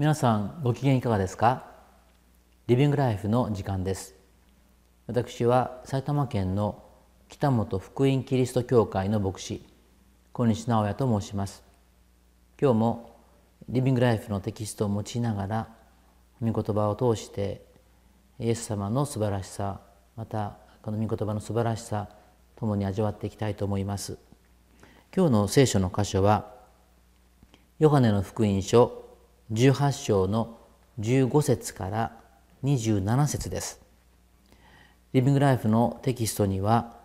皆さんご機嫌いかがですか？リビングライフの時間です。私は埼玉県の北本福音キリスト教会の牧師小西直也と申します。今日もリビングライフのテキストを用いながら御言葉を通してイエス様の素晴らしさまたこの御言葉の素晴らしさともに味わっていきたいと思います。今日の聖書の箇所はヨハネの福音書18章の15節から27節です。リビングライフのテキストには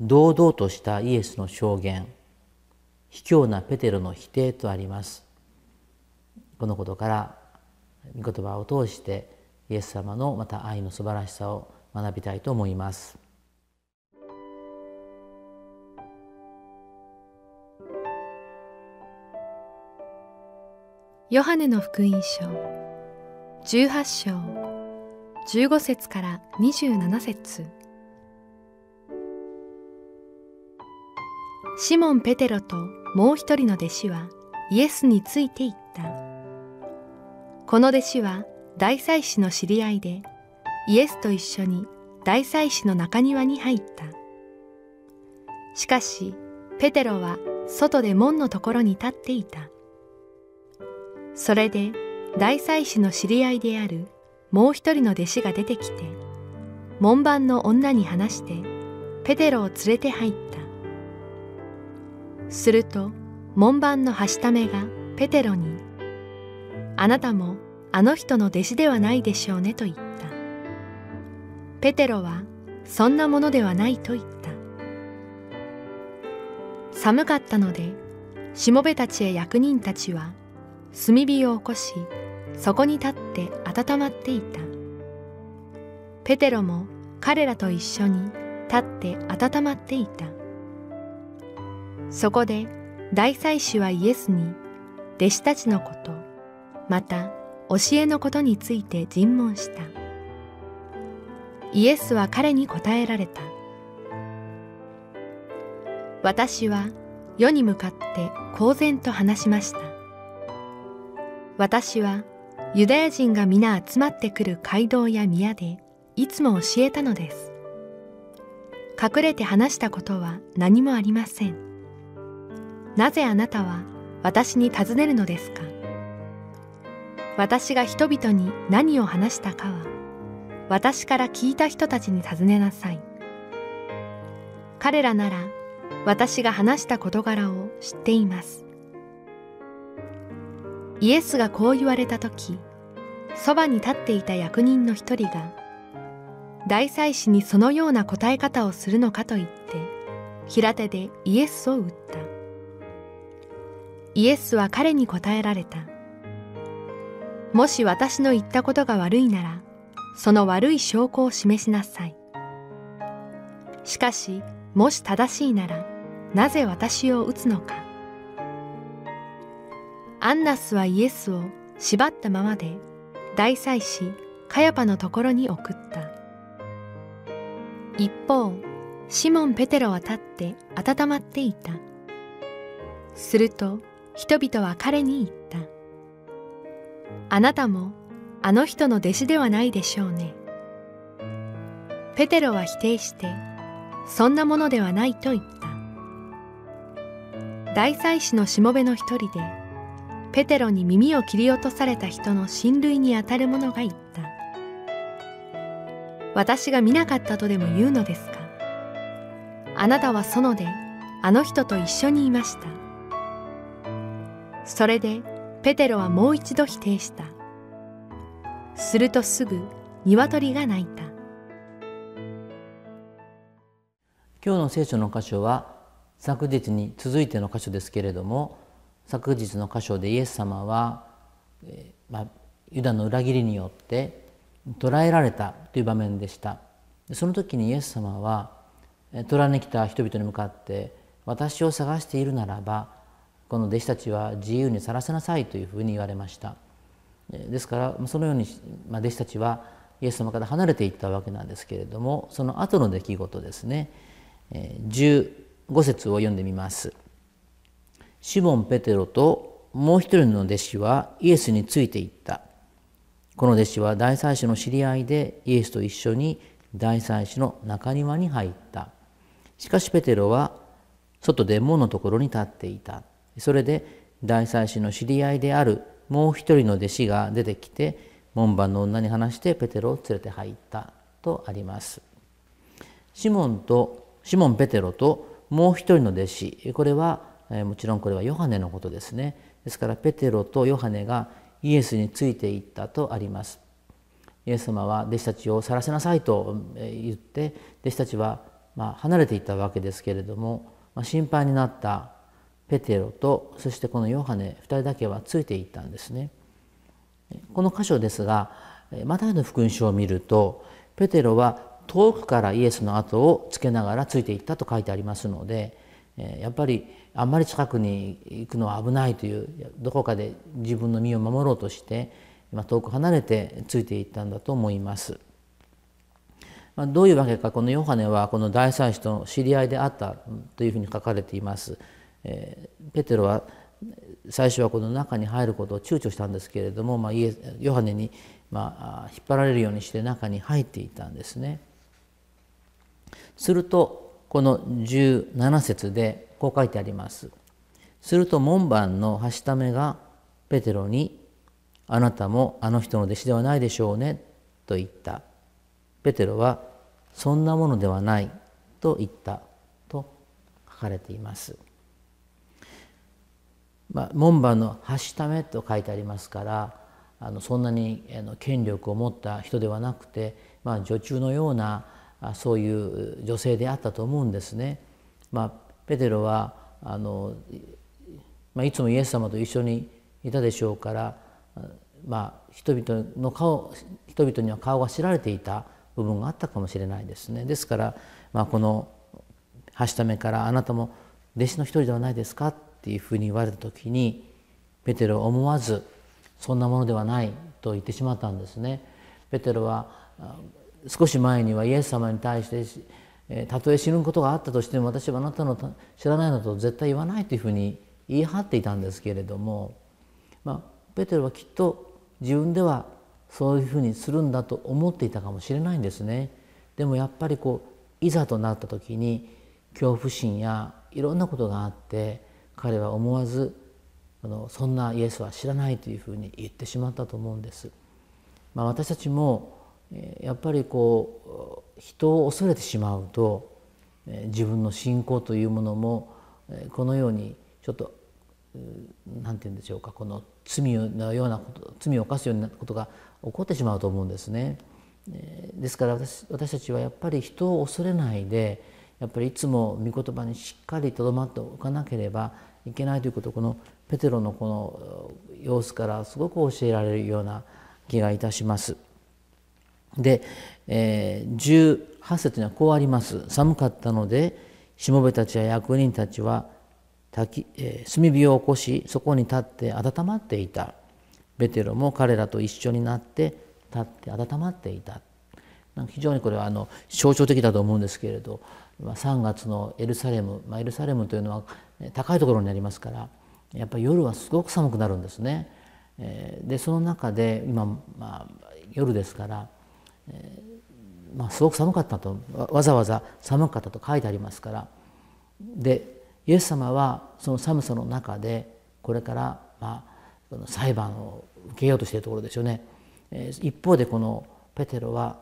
堂々としたイエスの証言卑怯なペテロの否定とあります。このことから御言葉を通してイエス様のまた愛の素晴らしさを学びたいと思います。ヨハネの福音書。18章15節から27節。シモン・ペテロともう一人の弟子はイエスについて行った。この弟子は大祭司の知り合いでイエスと一緒に大祭司の中庭に入った。しかしペテロは外で門のところに立っていた。それで大祭司の知り合いであるもう一人の弟子が出てきて門番の女に話してペテロを連れて入った。すると門番のはしためがペテロに「あなたもあの人の弟子ではないでしょうね」と言った。ペテロは「そんなものではない」と言った。寒かったのでしもべたちや役人たちは炭火を起こしそこに立って温まっていた。ペテロも彼らと一緒に立って温まっていた。そこで大祭司はイエスに弟子たちのことまた教えのことについて尋問した。イエスは彼に答えられた。私は世に向かって公然と話しました。私はユダヤ人が皆集まってくる街道や宮でいつも教えたのです。隠れて話したことは何もありません。なぜあなたは私に尋ねるのですか私が人々に何を話したかは私から聞いた人たちに尋ねなさい。彼らなら私が話した事柄を知っています。イエスがこう言われた時そばに立っていた役人の一人が大祭司にそのような答え方をするのかと言って平手でイエスを打った。イエスは彼に答えられた。もし私の言ったことが悪いならその悪い証拠を示しなさい。しかしもし正しいならなぜ私を打つのか。アンナスはイエスを縛ったままで大祭司カヤパのところに送った。一方シモン・ペテロは立って温まっていた。すると人々は彼に言った。あなたもあの人の弟子ではないでしょうね。ペテロは否定してそんなものではないと言った。大祭司のしもべの一人でペテロに耳を切り落とされた人の親類にあたる者が言った。私が見なかったとでも言うのですか？あなたは園であの人と一緒にいました。それでペテロはもう一度否定した。するとすぐ鶏が鳴いた。今日の聖書の箇所は昨日に続いての箇所ですけれども昨日の箇所でイエス様は、えーまあ、ユダの裏切りによって捕らえられたという場面でした。その時にイエス様は捕らえに来た人々に向かって私を探しているならばこの弟子たちは自由にさらせなさいというふうに言われました。ですからそのようにま弟子たちはイエス様から離れていったわけなんですけれどもその後の出来事ですね。15節を読んでみます。シモン・ペテロともう一人の弟子はイエスについていった。この弟子は大祭司の知り合いでイエスと一緒に大祭司の中庭に入った。しかしペテロは外で門のところに立っていた。それで大祭司の知り合いであるもう一人の弟子が出てきて門番の女に話してペテロを連れて入った。とあります。シモンとシモン・ペテロともう一人の弟子。これはもちろんこれはヨハネのことですねですからペテロとヨハネがイエスについていったとありますイエス様は弟子たちを去らせなさいと言って弟子たちはま離れていったわけですけれども、ま心配になったペテロとそしてこのヨハネ2人だけはついていったんですね。この箇所ですがマタイの福音書を見るとペテロは遠くからイエスの後をつけながらついていったと書いてありますのでやっぱりあんまり近くに行くのは危ないというどこかで自分の身を守ろうとして遠く離れてついていったんだと思います。どういうわけかこのヨハネはこの大祭司との知り合いであったというふうに書かれています。ペテロは最初はこの中に入ることを躊躇したんですけれども、まあ、ヨハネに、まあ、引っ張られるようにして中に入っていたんですね。するとこの17節でこう書いてあります。すると門番のはしためがペテロに「あなたもあの人の弟子ではないでしょうね」と言った。ペテロは「そんなものではない」と言ったと書かれています。まあ、門番の「はしため」と書いてありますからあのそんなにあの権力を持った人ではなくて、まあ、女中のようなそういう女性であったと思うんですね。まあ、ペテロはあの、まあ、いつもイエス様と一緒にいたでしょうから、まあ、人々の顔人々には顔が知られていた部分があったかもしれないですね。ですから、まあ、この「はしため」から「あなたも弟子の一人ではないですか?」っていうふうに言われた時にペテロは思わずそんなものではないと言ってしまったんですね。ペテロは少し前にはイエス様に対してたとえ死ぬことがあったとしても私はあなたの知らないのと絶対言わないというふうに言い張っていたんですけれども、まあ、ペテロはきっと自分ではそういうふうにするんだと思っていたかもしれないんですね。でもやっぱりこういざとなった時に恐怖心やいろんなことがあって彼は思わずあのそんなイエスは知らないというふうに言ってしまったと思うんです。まあ、私たちもやっぱりこう人を恐れてしまうと自分の信仰というものもこのようにちょっと何て言うんでしょうかこの罪のようなこと罪を犯すようなことが起こってしまうと思うんですね。ですから私私たちはやっぱり人を恐れないでやっぱりいつも御言葉にしっかりとどまっておかなければいけないということをこのペテロのこの様子からすごく教えられるような気がいたします。で、えー、18節にはこうあります。寒かったのでしもべたちや役人たちは焚き、え、炭火を起こしそこに立って温まっていた。ベテロも彼らと一緒になって立って温まっていたなんか。非常にこれはあの象徴的だと思うんですけれど3月のエルサレム、まあ、エルサレムというのは高いところにありますからやっぱり夜はすごく寒くなるんですね。でその中で今、まあ、夜ですから、まあ、すごく寒かったとわざわざ寒かったと書いてありますからでイエス様はその寒さの中でこれから、まあ、裁判を受けようとしているところですよね。一方でこのペテロは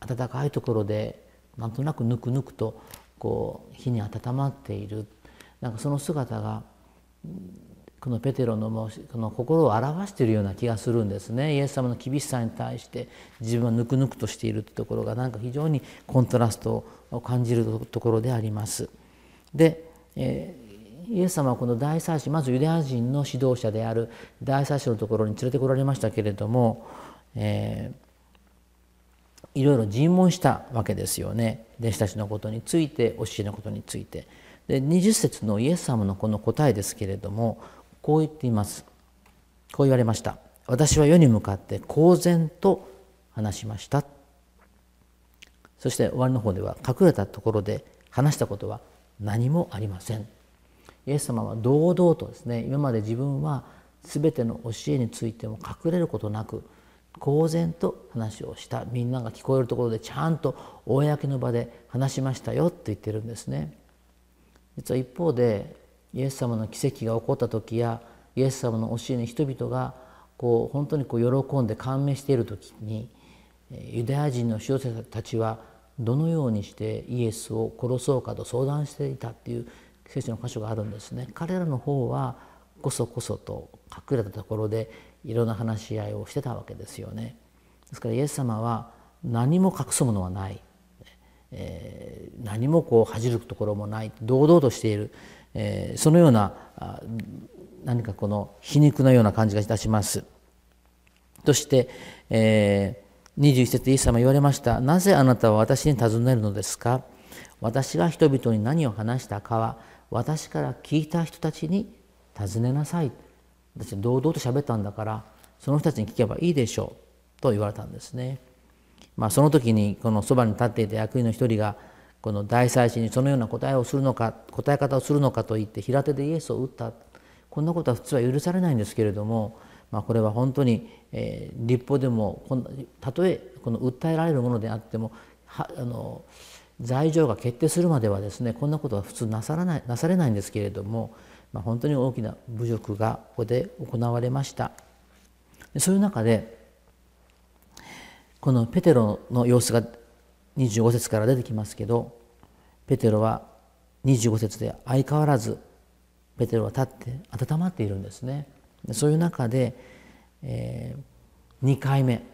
暖かいところでなんとなくぬくぬくとこう火に温まっているなんかその姿がこのペテロのこの心を表しているような気がするんですねイエス様の厳しさに対して自分はぬくぬくとしているところがなんか非常にコントラストを感じるところであります。でえー、イエス様はこの大祭司まずユダヤ人の指導者である大祭司のところに連れてこられましたけれども、えー、いろいろ尋問したわけですよね弟子たちのことについて教えのことについて。で20節のイエス様のこの答えですけれどもこう言っています。こう言われました。私は世に向かって公然と話しました。そして終わりの方では隠れたところで話したことは何もありません。イエス様は堂々とですね今まで自分は全ての教えについても隠れることなく公然と話をした。みんなが聞こえるところでちゃんと公の場で話しましたよって言ってるんですね。実は一方でイエス様の奇跡が起こった時やイエス様の教えに人々がこう本当にこう喜んで感銘している時にユダヤ人の指導者たちはどのようにしてイエスを殺そうかと相談していたっていう聖書の箇所があるんですね。彼らの方はこそこそと隠れたところでいろんな話し合いをしてたわけですよね。ですからイエス様は何も隠すものはない、えー、何もこう恥じるところもない堂々としている、えー、そのような何かこの皮肉のような感じがいたします。そして、えー、21節イエス様言われました「なぜあなたは私に尋ねるのですか？私が人々に何を話したかは私から聞いた人たちに尋ねなさい」私堂々と喋ったんだからその人たちに聞けばいいでしょうと言われたんですね。まあ、その時にこのそばに立っていた役員の一人がこの大祭司にそのような答えをするのか答え方をするのかと言って平手でイエスを打ったこんなことは普通は許されないんですけれども、まあ、これは本当に、えー、立法でもたとえこの訴えられるものであってもあの罪状が決定するまではですねこんなことは普通なさらないなされないんですけれども、まあ、本当に大きな侮辱がここで行われました。そういう中でこのペテロの様子が25節から出てきますけどペテロは25節で相変わらずペテロは立って温まっているんですね。そういう中で、えー、2回目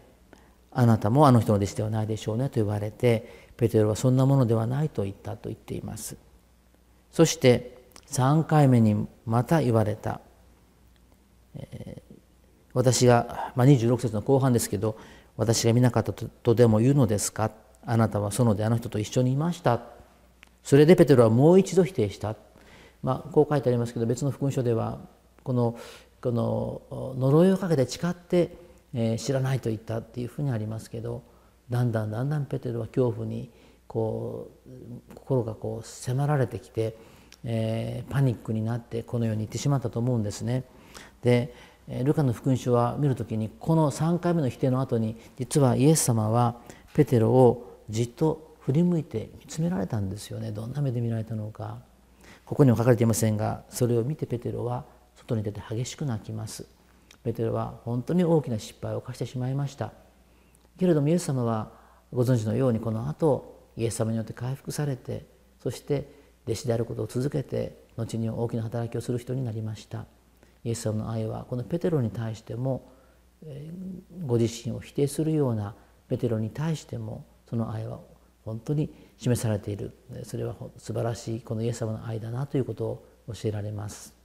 あなたもあの人の弟子ではないでしょうねと言われてペテロはそんなものではないと言ったと言っています。そして3回目にまた言われた、えー、私が、まあ、26節の後半ですけど私が見なかったとでも言うのですか？あなたは園であの人と一緒にいましたそれでペテロはもう一度否定したまあ、こう書いてありますけど別の福音書ではこのこの呪いをかけて誓って、え、知らないと言ったっていうふうにありますけどだんだんだんだんペテロは恐怖にこう心がこう迫られてきて、えー、パニックになってこのように言ってしまったと思うんですね。でルカの福音書は見る時にこの3回目の否定の後に実はイエス様はペテロをじっと振り向いて見つめられたんですよね。どんな目で見られたのか。ここには書かれていませんがそれを見てペテロは外に出て激しく泣きます。ペテロは本当に大きな失敗を犯してしまいました。けれどもイエス様はご存知のようにこの後イエス様によって回復されてそして弟子であることを続けて後に大きな働きをする人になりました。イエス様の愛はこのペテロに対してもご自身を否定するようなペテロに対してもその愛は本当に示されているそれは素晴らしいこのイエス様の愛だなということを教えられます。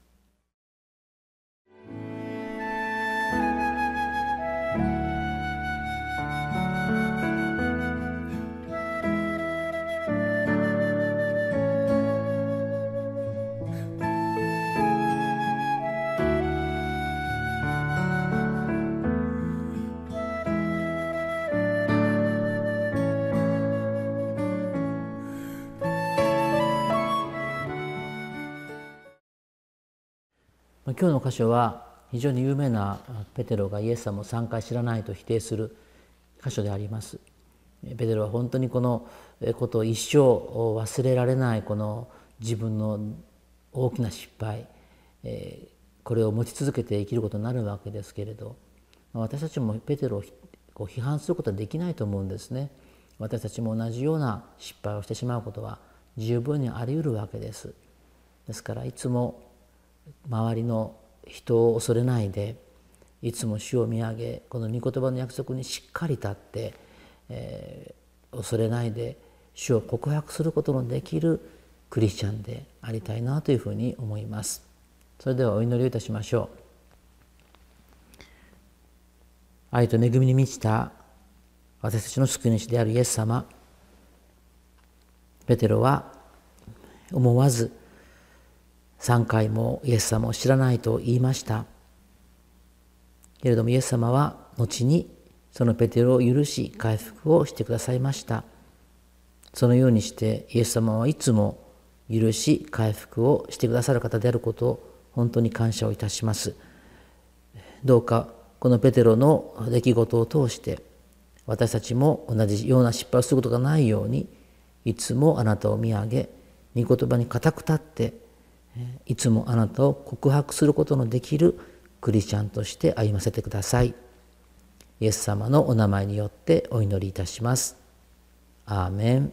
今日の箇所は非常に有名なペテロがイエス様を3回知らないと否定する箇所であります。ペテロは本当にこのことを一生忘れられないこの自分の大きな失敗これを持ち続けて生きることになるわけですけれど私たちもペテロを批判することはできないと思うんですね。私たちも同じような失敗をしてしまうことは十分にあり得るわけです。ですからいつも周りの人を恐れないでいつも主を見上げこの御言葉の約束にしっかり立って、えー、恐れないで主を告白することのできるクリスチャンでありたいなというふうに思います。それではお祈りをいたしましょう。愛と恵みに満ちた私たちの救い主であるイエス様ペテロは思わず3回もイエス様を知らないと言いました。けれどもイエス様は後にそのペテロを許し回復をしてくださいました。そのようにしてイエス様はいつも許し回復をしてくださる方であることを本当に感謝をいたします。どうかこのペテロの出来事を通して私たちも同じような失敗をすることがないようにいつもあなたを見上げ御言葉に固く立っていつもあなたを告白することのできるクリスチャンとして歩ませてください。イエス様のお名前によってお祈りいたします。アーメン。